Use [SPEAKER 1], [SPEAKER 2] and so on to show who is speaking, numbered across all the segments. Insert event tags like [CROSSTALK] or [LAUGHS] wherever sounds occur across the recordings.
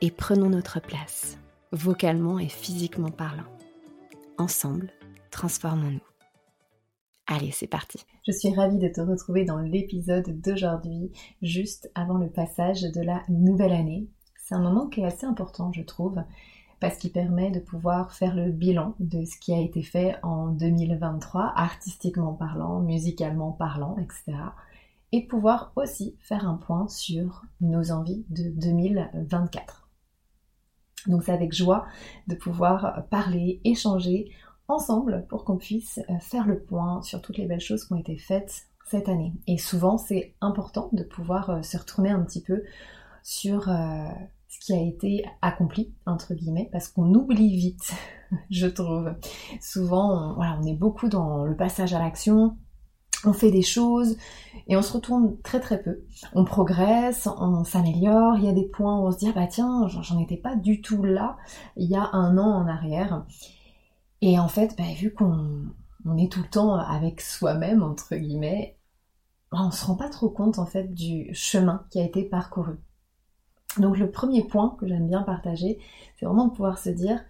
[SPEAKER 1] et prenons notre place, vocalement et physiquement parlant. Ensemble, transformons-nous. Allez, c'est parti. Je suis ravie de te retrouver dans l'épisode d'aujourd'hui, juste avant le passage de la nouvelle année. C'est un moment qui est assez important, je trouve, parce qu'il permet de pouvoir faire le bilan de ce qui a été fait en 2023, artistiquement parlant, musicalement parlant, etc. Et pouvoir aussi faire un point sur nos envies de 2024. Donc c'est avec joie de pouvoir parler, échanger ensemble pour qu'on puisse faire le point sur toutes les belles choses qui ont été faites cette année. Et souvent c'est important de pouvoir se retourner un petit peu sur euh, ce qui a été accompli, entre guillemets, parce qu'on oublie vite, [LAUGHS] je trouve. Souvent, voilà, on est beaucoup dans le passage à l'action, on fait des choses et on se retourne très très peu. On progresse, on s'améliore, il y a des points où on se dit ah bah tiens, j'en étais pas du tout là il y a un an en arrière. Et en fait, bah, vu qu'on on est tout le temps avec soi-même, entre guillemets, bah, on se rend pas trop compte en fait du chemin qui a été parcouru. Donc le premier point que j'aime bien partager, c'est vraiment de pouvoir se dire,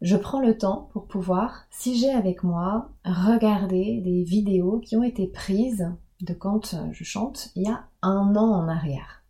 [SPEAKER 1] je prends le temps pour pouvoir, si j'ai avec moi, regarder des vidéos qui ont été prises de quand je chante il y a un an en arrière.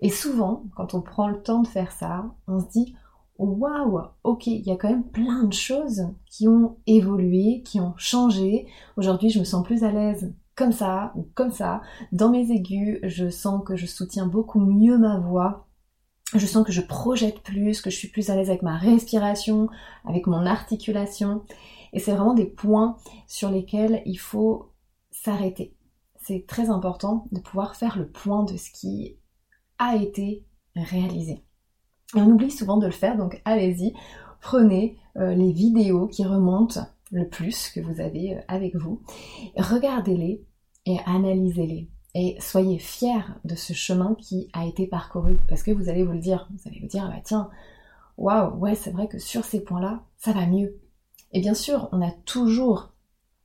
[SPEAKER 1] Et souvent, quand on prend le temps de faire ça, on se dit waouh, ok, il y a quand même plein de choses qui ont évolué, qui ont changé. Aujourd'hui, je me sens plus à l'aise comme ça ou comme ça. Dans mes aigus, je sens que je soutiens beaucoup mieux ma voix. Je sens que je projette plus, que je suis plus à l'aise avec ma respiration, avec mon articulation. Et c'est vraiment des points sur lesquels il faut s'arrêter. C'est très important de pouvoir faire le point de ce qui a été réalisé. On oublie souvent de le faire, donc allez-y, prenez euh, les vidéos qui remontent le plus que vous avez euh, avec vous, regardez-les et analysez-les. Et soyez fiers de ce chemin qui a été parcouru. Parce que vous allez vous le dire. Vous allez vous dire, bah tiens, waouh, ouais, c'est vrai que sur ces points-là, ça va mieux. Et bien sûr, on a toujours,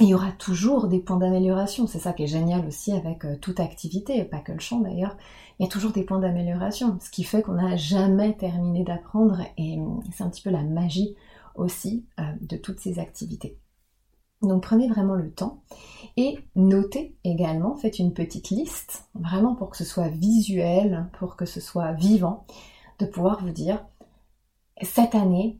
[SPEAKER 1] il y aura toujours des points d'amélioration. C'est ça qui est génial aussi avec euh, toute activité, pas que le chant d'ailleurs. Il y a toujours des points d'amélioration. Ce qui fait qu'on n'a jamais terminé d'apprendre. Et hum, c'est un petit peu la magie aussi euh, de toutes ces activités. Donc prenez vraiment le temps et notez également, faites une petite liste, vraiment pour que ce soit visuel, pour que ce soit vivant, de pouvoir vous dire, cette année,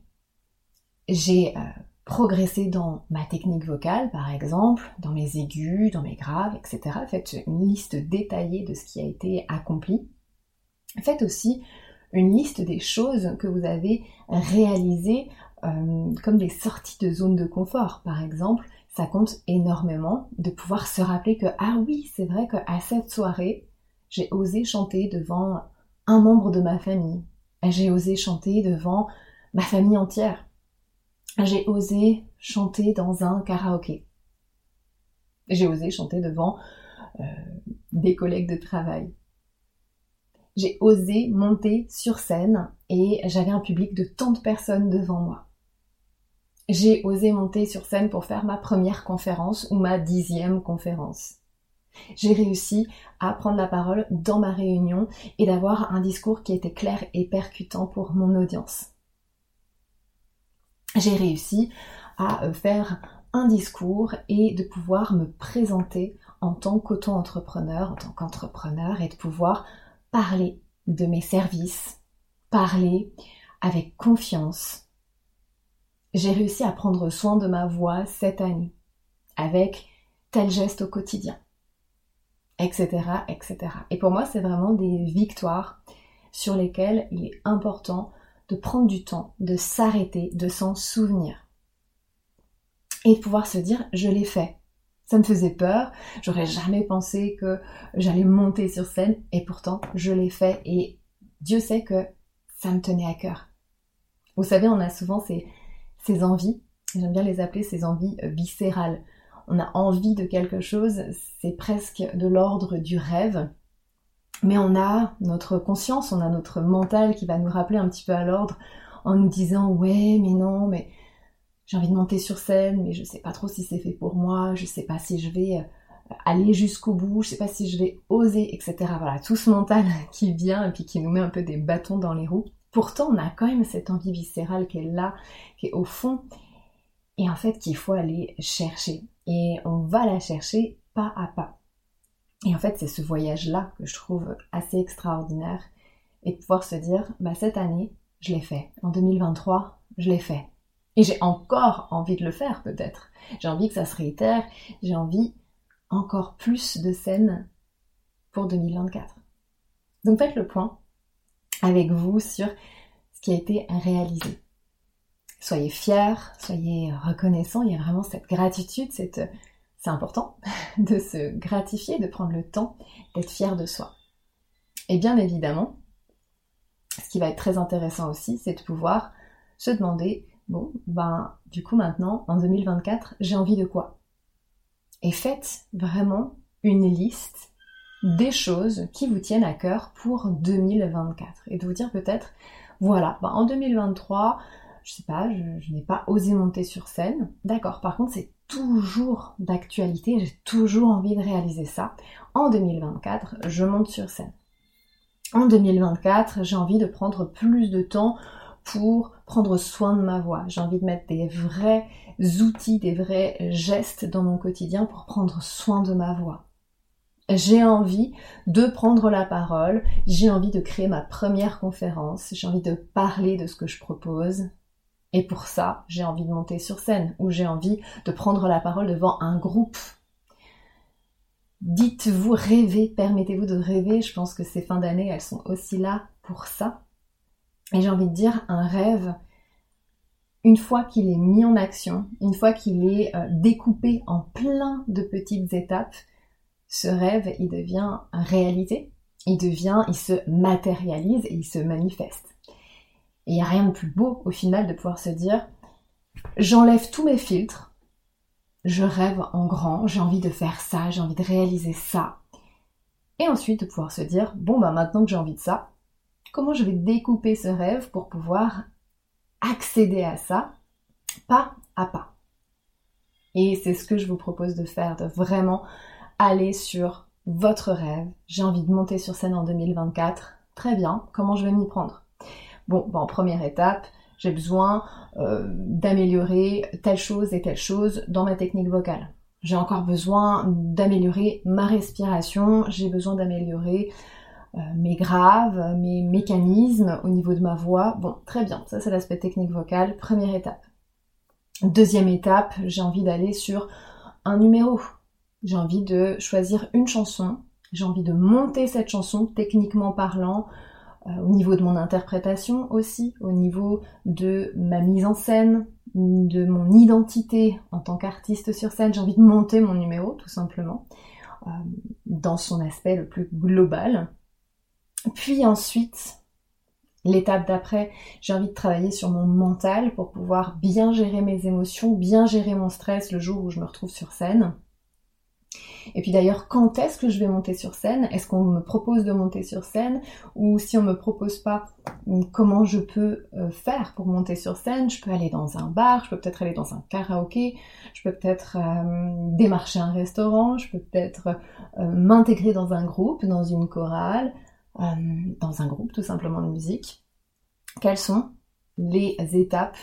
[SPEAKER 1] j'ai euh, progressé dans ma technique vocale, par exemple, dans mes aigus, dans mes graves, etc. Faites une liste détaillée de ce qui a été accompli. Faites aussi une liste des choses que vous avez réalisées euh, comme des sorties de zone de confort. Par exemple, ça compte énormément de pouvoir se rappeler que, ah oui, c'est vrai qu'à cette soirée, j'ai osé chanter devant un membre de ma famille. J'ai osé chanter devant ma famille entière. J'ai osé chanter dans un karaoké. J'ai osé chanter devant euh, des collègues de travail. J'ai osé monter sur scène et j'avais un public de tant de personnes devant moi j'ai osé monter sur scène pour faire ma première conférence ou ma dixième conférence. J'ai réussi à prendre la parole dans ma réunion et d'avoir un discours qui était clair et percutant pour mon audience. J'ai réussi à euh, faire un discours et de pouvoir me présenter en tant qu'auto-entrepreneur, en tant qu'entrepreneur et de pouvoir parler de mes services, parler avec confiance, j'ai réussi à prendre soin de ma voix cette année, avec tel geste au quotidien, etc., etc. Et pour moi, c'est vraiment des victoires sur lesquelles il est important de prendre du temps, de s'arrêter, de s'en souvenir. Et de pouvoir se dire, je l'ai fait. Ça me faisait peur, j'aurais jamais pensé que j'allais monter sur scène, et pourtant, je l'ai fait, et Dieu sait que ça me tenait à cœur. Vous savez, on a souvent ces, ces envies, j'aime bien les appeler ces envies euh, viscérales. On a envie de quelque chose, c'est presque de l'ordre du rêve, mais on a notre conscience, on a notre mental qui va nous rappeler un petit peu à l'ordre en nous disant ouais mais non mais j'ai envie de monter sur scène mais je sais pas trop si c'est fait pour moi, je sais pas si je vais euh, aller jusqu'au bout, je sais pas si je vais oser, etc. Voilà, tout ce mental [LAUGHS] qui vient et puis qui nous met un peu des bâtons dans les roues. Pourtant, on a quand même cette envie viscérale qui est là, qui est au fond, et en fait qu'il faut aller chercher. Et on va la chercher pas à pas. Et en fait, c'est ce voyage-là que je trouve assez extraordinaire. Et de pouvoir se dire, bah, cette année, je l'ai fait. En 2023, je l'ai fait. Et j'ai encore envie de le faire, peut-être. J'ai envie que ça se réitère. J'ai envie encore plus de scènes pour 2024. Donc faites le point avec vous sur ce qui a été réalisé. Soyez fiers, soyez reconnaissants. Il y a vraiment cette gratitude, c'est important [LAUGHS] de se gratifier, de prendre le temps d'être fier de soi. Et bien évidemment, ce qui va être très intéressant aussi, c'est de pouvoir se demander, bon, ben, du coup maintenant, en 2024, j'ai envie de quoi? Et faites vraiment une liste des choses qui vous tiennent à cœur pour 2024. Et de vous dire peut-être, voilà, ben, en 2023, je sais pas, je n'ai pas osé monter sur scène. D'accord, par contre, c'est toujours d'actualité, j'ai toujours envie de réaliser ça. En 2024, je monte sur scène. En 2024, j'ai envie de prendre plus de temps pour prendre soin de ma voix. J'ai envie de mettre des vrais outils, des vrais gestes dans mon quotidien pour prendre soin de ma voix. J'ai envie de prendre la parole, j'ai envie de créer ma première conférence, j'ai envie de parler de ce que je propose, et pour ça, j'ai envie de monter sur scène ou j'ai envie de prendre la parole devant un groupe. Dites-vous rêver, permettez-vous de rêver. Je pense que ces fins d'année, elles sont aussi là pour ça. Et j'ai envie de dire, un rêve, une fois qu'il est mis en action, une fois qu'il est euh, découpé en plein de petites étapes, ce rêve, il devient réalité, il devient, il se matérialise et il se manifeste. Et il n'y a rien de plus beau au final de pouvoir se dire j'enlève tous mes filtres, je rêve en grand, j'ai envie de faire ça, j'ai envie de réaliser ça. Et ensuite de pouvoir se dire bon bah maintenant que j'ai envie de ça, comment je vais découper ce rêve pour pouvoir accéder à ça pas à pas? Et c'est ce que je vous propose de faire, de vraiment aller sur votre rêve. J'ai envie de monter sur scène en 2024. Très bien, comment je vais m'y prendre? Bon, en première étape, j'ai besoin euh, d'améliorer telle chose et telle chose dans ma technique vocale. J'ai encore besoin d'améliorer ma respiration, j'ai besoin d'améliorer euh, mes graves, mes mécanismes au niveau de ma voix. Bon, très bien, ça c'est l'aspect technique vocale, première étape. Deuxième étape, j'ai envie d'aller sur un numéro. J'ai envie de choisir une chanson, j'ai envie de monter cette chanson techniquement parlant, euh, au niveau de mon interprétation aussi, au niveau de ma mise en scène, de mon identité en tant qu'artiste sur scène. J'ai envie de monter mon numéro tout simplement euh, dans son aspect le plus global. Puis ensuite, l'étape d'après, j'ai envie de travailler sur mon mental pour pouvoir bien gérer mes émotions, bien gérer mon stress le jour où je me retrouve sur scène. Et puis d'ailleurs, quand est-ce que je vais monter sur scène? Est-ce qu'on me propose de monter sur scène? Ou si on me propose pas, comment je peux euh, faire pour monter sur scène? Je peux aller dans un bar, je peux peut-être aller dans un karaoké, je peux peut-être euh, démarcher un restaurant, je peux peut-être euh, m'intégrer dans un groupe, dans une chorale, dans un groupe tout simplement de musique. Quelles sont les étapes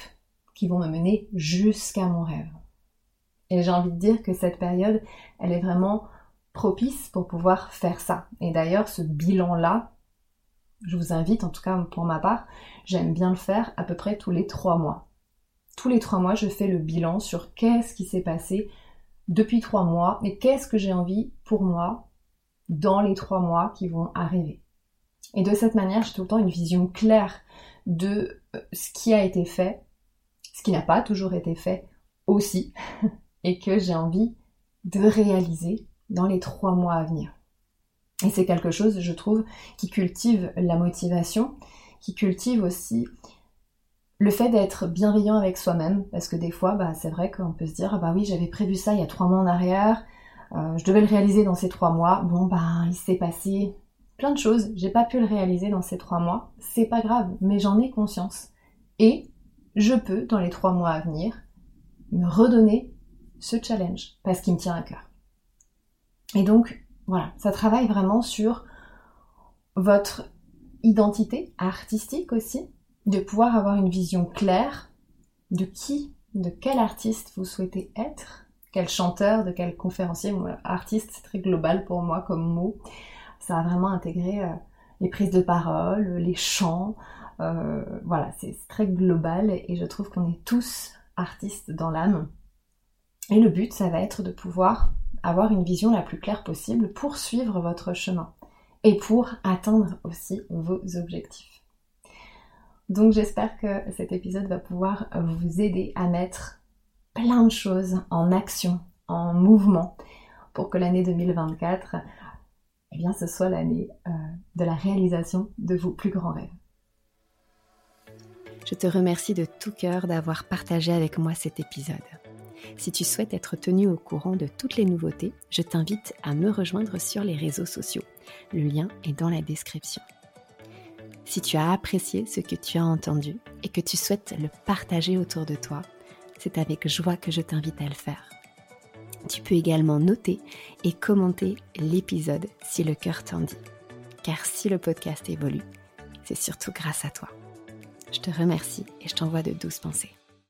[SPEAKER 1] qui vont me mener jusqu'à mon rêve? Et j'ai envie de dire que cette période, elle est vraiment propice pour pouvoir faire ça. Et d'ailleurs, ce bilan-là,
[SPEAKER 2] je vous invite, en tout cas pour ma part, j'aime bien le faire à peu près tous les trois mois. Tous les trois mois, je fais le bilan sur qu'est-ce qui s'est passé depuis trois mois et qu'est-ce que j'ai envie pour moi dans les trois mois qui vont arriver. Et de cette manière, j'ai tout le temps une vision claire de euh, ce qui a été fait, ce qui n'a pas toujours été fait aussi, [LAUGHS] et que j'ai envie de réaliser dans les trois mois à venir. Et c'est quelque chose, je trouve, qui cultive la motivation, qui cultive aussi le fait d'être bienveillant avec soi-même, parce que des fois, bah, c'est vrai qu'on peut se dire, ah bah oui, j'avais prévu ça il y a trois mois en arrière, euh, je devais le réaliser dans ces trois mois, bon bah il s'est passé plein de choses, j'ai pas pu le réaliser dans ces trois mois, c'est pas grave, mais j'en ai conscience. Et je peux, dans les trois mois à venir, me redonner ce challenge, parce qu'il me tient à cœur. Et donc, voilà, ça travaille vraiment sur votre identité artistique aussi, de pouvoir avoir une vision claire de qui, de quel artiste vous souhaitez être, quel chanteur, de quel conférencier. artiste, c'est très global pour moi comme mot. Ça a vraiment intégré euh, les prises de parole, les chants. Euh, voilà, c'est très global et je trouve qu'on est tous artistes dans l'âme. Et le but, ça va être de pouvoir avoir une vision la plus claire possible pour suivre votre chemin et pour atteindre aussi vos objectifs. Donc j'espère que cet épisode va pouvoir vous aider à mettre plein de choses en action, en mouvement, pour que l'année 2024, eh bien, ce soit l'année euh, de la réalisation de vos plus grands rêves.
[SPEAKER 1] Je te remercie de tout cœur d'avoir partagé avec moi cet épisode. Si tu souhaites être tenu au courant de toutes les nouveautés, je t'invite à me rejoindre sur les réseaux sociaux. Le lien est dans la description. Si tu as apprécié ce que tu as entendu et que tu souhaites le partager autour de toi, c'est avec joie que je t'invite à le faire. Tu peux également noter et commenter l'épisode si le cœur t'en dit. Car si le podcast évolue, c'est surtout grâce à toi. Je te remercie et je t'envoie de douces pensées.